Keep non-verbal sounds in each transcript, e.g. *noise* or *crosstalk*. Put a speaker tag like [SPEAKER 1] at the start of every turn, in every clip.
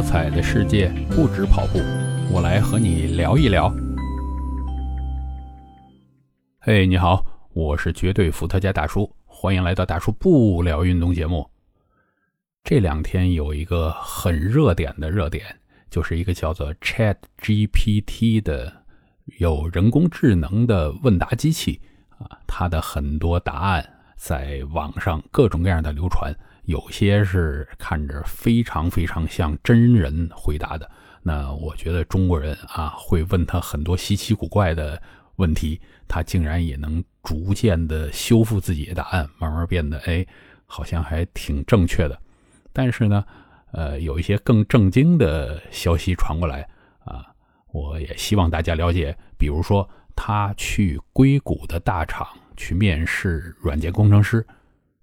[SPEAKER 1] 多彩的世界不止跑步，我来和你聊一聊。嘿，你好，我是绝对伏特加大叔，欢迎来到大叔不聊运动节目。这两天有一个很热点的热点，就是一个叫做 Chat GPT 的有人工智能的问答机器啊，它的很多答案在网上各种各样的流传。有些是看着非常非常像真人回答的，那我觉得中国人啊会问他很多稀奇古怪的问题，他竟然也能逐渐的修复自己的答案，慢慢变得哎，好像还挺正确的。但是呢，呃，有一些更正经的消息传过来啊，我也希望大家了解，比如说他去硅谷的大厂去面试软件工程师，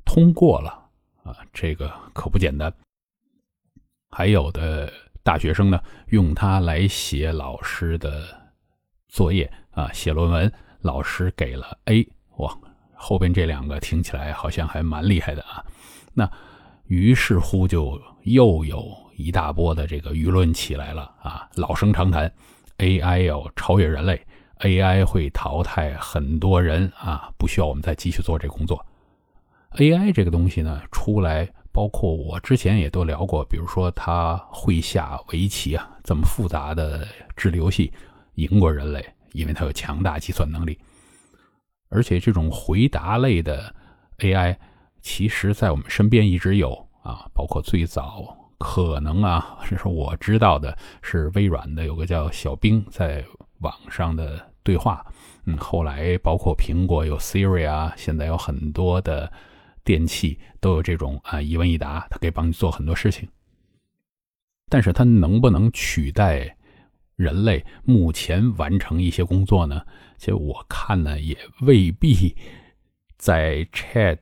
[SPEAKER 1] 通过了。啊，这个可不简单。还有的大学生呢，用它来写老师的作业啊，写论文，老师给了 A，哇，后边这两个听起来好像还蛮厉害的啊。那于是乎就又有一大波的这个舆论起来了啊，老生常谈，AI 要超越人类，AI 会淘汰很多人啊，不需要我们再继续做这工作。AI 这个东西呢，出来，包括我之前也都聊过，比如说它会下围棋啊，这么复杂的智力游戏，赢过人类，因为它有强大计算能力。而且这种回答类的 AI，其实在我们身边一直有啊，包括最早可能啊，是说我知道的是微软的有个叫小冰在网上的对话，嗯，后来包括苹果有 Siri 啊，现在有很多的。电器都有这种啊一问一答，它可以帮你做很多事情。但是它能不能取代人类目前完成一些工作呢？其实我看呢也未必。在 Chat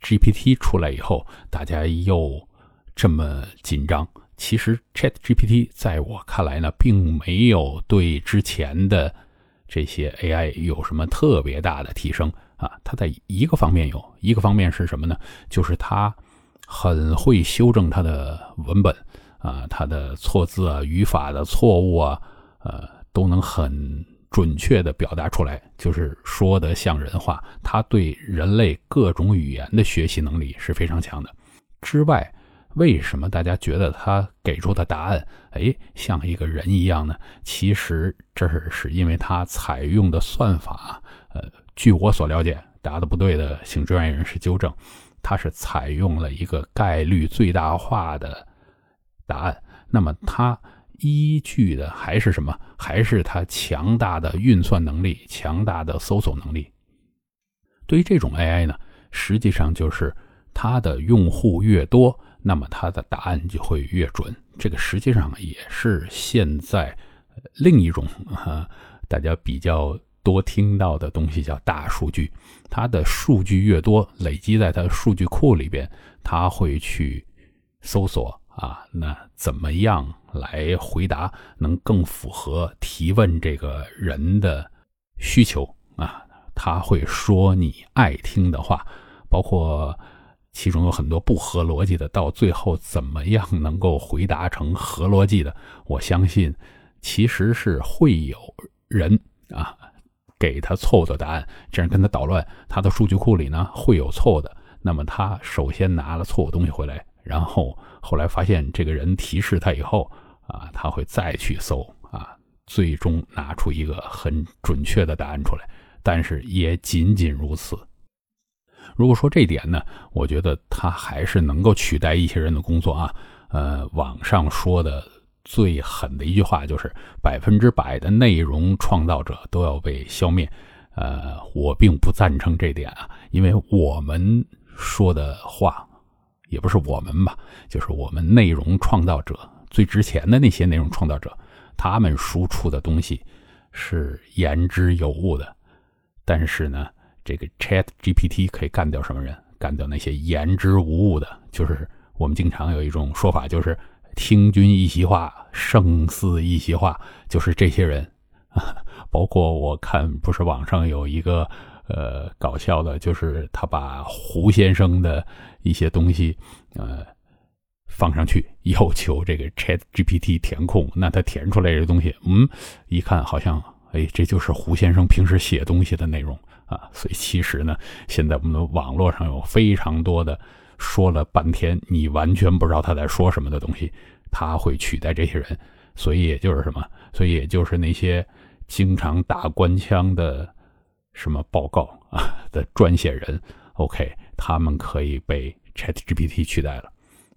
[SPEAKER 1] GPT 出来以后，大家又这么紧张。其实 Chat GPT 在我看来呢，并没有对之前的这些 AI 有什么特别大的提升。啊，它在一个方面有一个方面是什么呢？就是它很会修正它的文本啊，它的错字啊、语法的错误啊，呃，都能很准确的表达出来，就是说的像人话。它对人类各种语言的学习能力是非常强的。之外，为什么大家觉得它给出的答案，哎，像一个人一样呢？其实这是是因为它采用的算法，呃。据我所了解，答的不对的，请专业人士纠正。他是采用了一个概率最大化的答案，那么它依据的还是什么？还是它强大的运算能力、强大的搜索能力。对于这种 AI 呢，实际上就是它的用户越多，那么它的答案就会越准。这个实际上也是现在另一种啊，大家比较。多听到的东西叫大数据，它的数据越多，累积在它的数据库里边，它会去搜索啊，那怎么样来回答能更符合提问这个人的需求啊？他会说你爱听的话，包括其中有很多不合逻辑的，到最后怎么样能够回答成合逻辑的？我相信其实是会有人啊。给他错误的答案，这样跟他捣乱，他的数据库里呢会有错误的。那么他首先拿了错误东西回来，然后后来发现这个人提示他以后啊，他会再去搜啊，最终拿出一个很准确的答案出来。但是也仅仅如此。如果说这点呢，我觉得他还是能够取代一些人的工作啊。呃，网上说的。最狠的一句话就是百分之百的内容创造者都要被消灭，呃，我并不赞成这点啊，因为我们说的话也不是我们吧，就是我们内容创造者最值钱的那些内容创造者，他们输出的东西是言之有物的，但是呢，这个 Chat GPT 可以干掉什么人？干掉那些言之无物的，就是我们经常有一种说法，就是。听君一席话，胜似一席话，就是这些人啊。*laughs* 包括我看，不是网上有一个呃搞笑的，就是他把胡先生的一些东西呃放上去，要求这个 Chat GPT 填空，那他填出来这东西，嗯，一看好像，哎，这就是胡先生平时写东西的内容啊。所以其实呢，现在我们的网络上有非常多的说了半天你完全不知道他在说什么的东西，他会取代这些人。所以也就是什么，所以也就是那些经常打官腔的什么报告啊 *laughs* 的撰写人，OK，他们可以被 Chat GPT 取代了。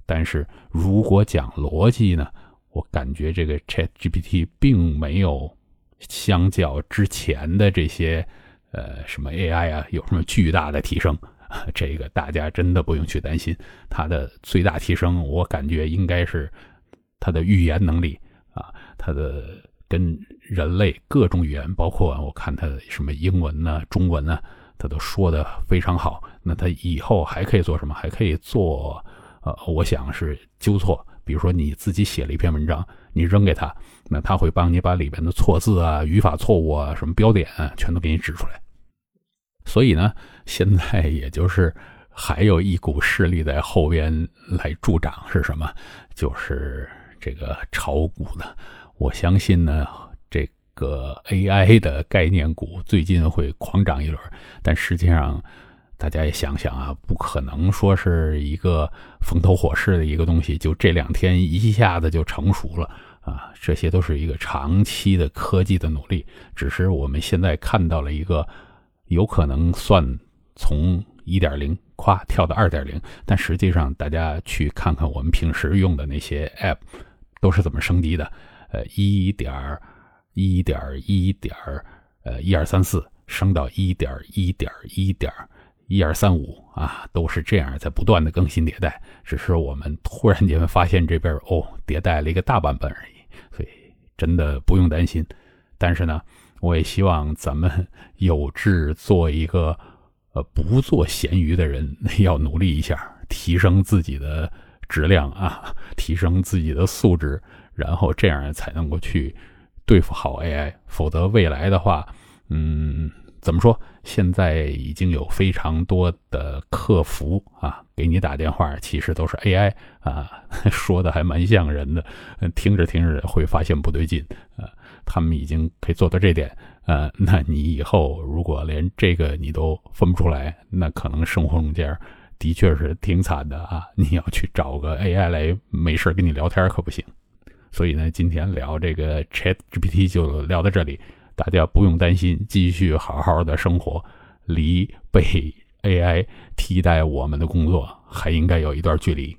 [SPEAKER 1] 但是如果讲逻辑呢，我感觉这个 Chat GPT 并没有相较之前的这些呃什么 AI 啊有什么巨大的提升，*laughs* 这个大家真的不用去担心。它的最大提升，我感觉应该是它的语言能力啊，它的跟人类各种语言，包括我看它什么英文呢、中文呢，它都说的非常好。那它以后还可以做什么？还可以做。呃，我想是纠错，比如说你自己写了一篇文章，你扔给他，那他会帮你把里边的错字啊、语法错误啊、什么标点全都给你指出来。所以呢，现在也就是还有一股势力在后边来助长，是什么？就是这个炒股的。我相信呢，这个 AI 的概念股最近会狂涨一轮，但实际上。大家也想想啊，不可能说是一个风头火势的一个东西，就这两天一下子就成熟了啊！这些都是一个长期的科技的努力，只是我们现在看到了一个有可能算从一点零夸跳到二点零，但实际上大家去看看我们平时用的那些 App 都是怎么升级的，呃，一点一点一点呃一二三四升到一点一点一点。一二三五啊，都是这样在不断的更新迭代，只是我们突然间发现这边哦迭代了一个大版本而已，所以真的不用担心。但是呢，我也希望咱们有志做一个 *laughs* 呃不做咸鱼的人，*laughs* 要努力一下，提升自己的质量啊，*laughs* 提升自己的素质，然后这样才能够去对付好 AI，否则未来的话，嗯。怎么说？现在已经有非常多的客服啊，给你打电话，其实都是 AI 啊，说的还蛮像人的。听着听着会发现不对劲啊，他们已经可以做到这点呃。*laughs* 那你以后如果连这个你都分不出来，那可能生活中间的确是挺惨的啊。*laughs* 你要去找个 AI 来没事跟你聊天可不行。所以呢，今天聊这个 ChatGPT 就聊到这里。大家不用担心，继续好好的生活，离被 AI 替代我们的工作还应该有一段距离。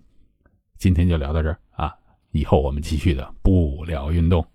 [SPEAKER 1] 今天就聊到这儿啊，以后我们继续的不聊运动。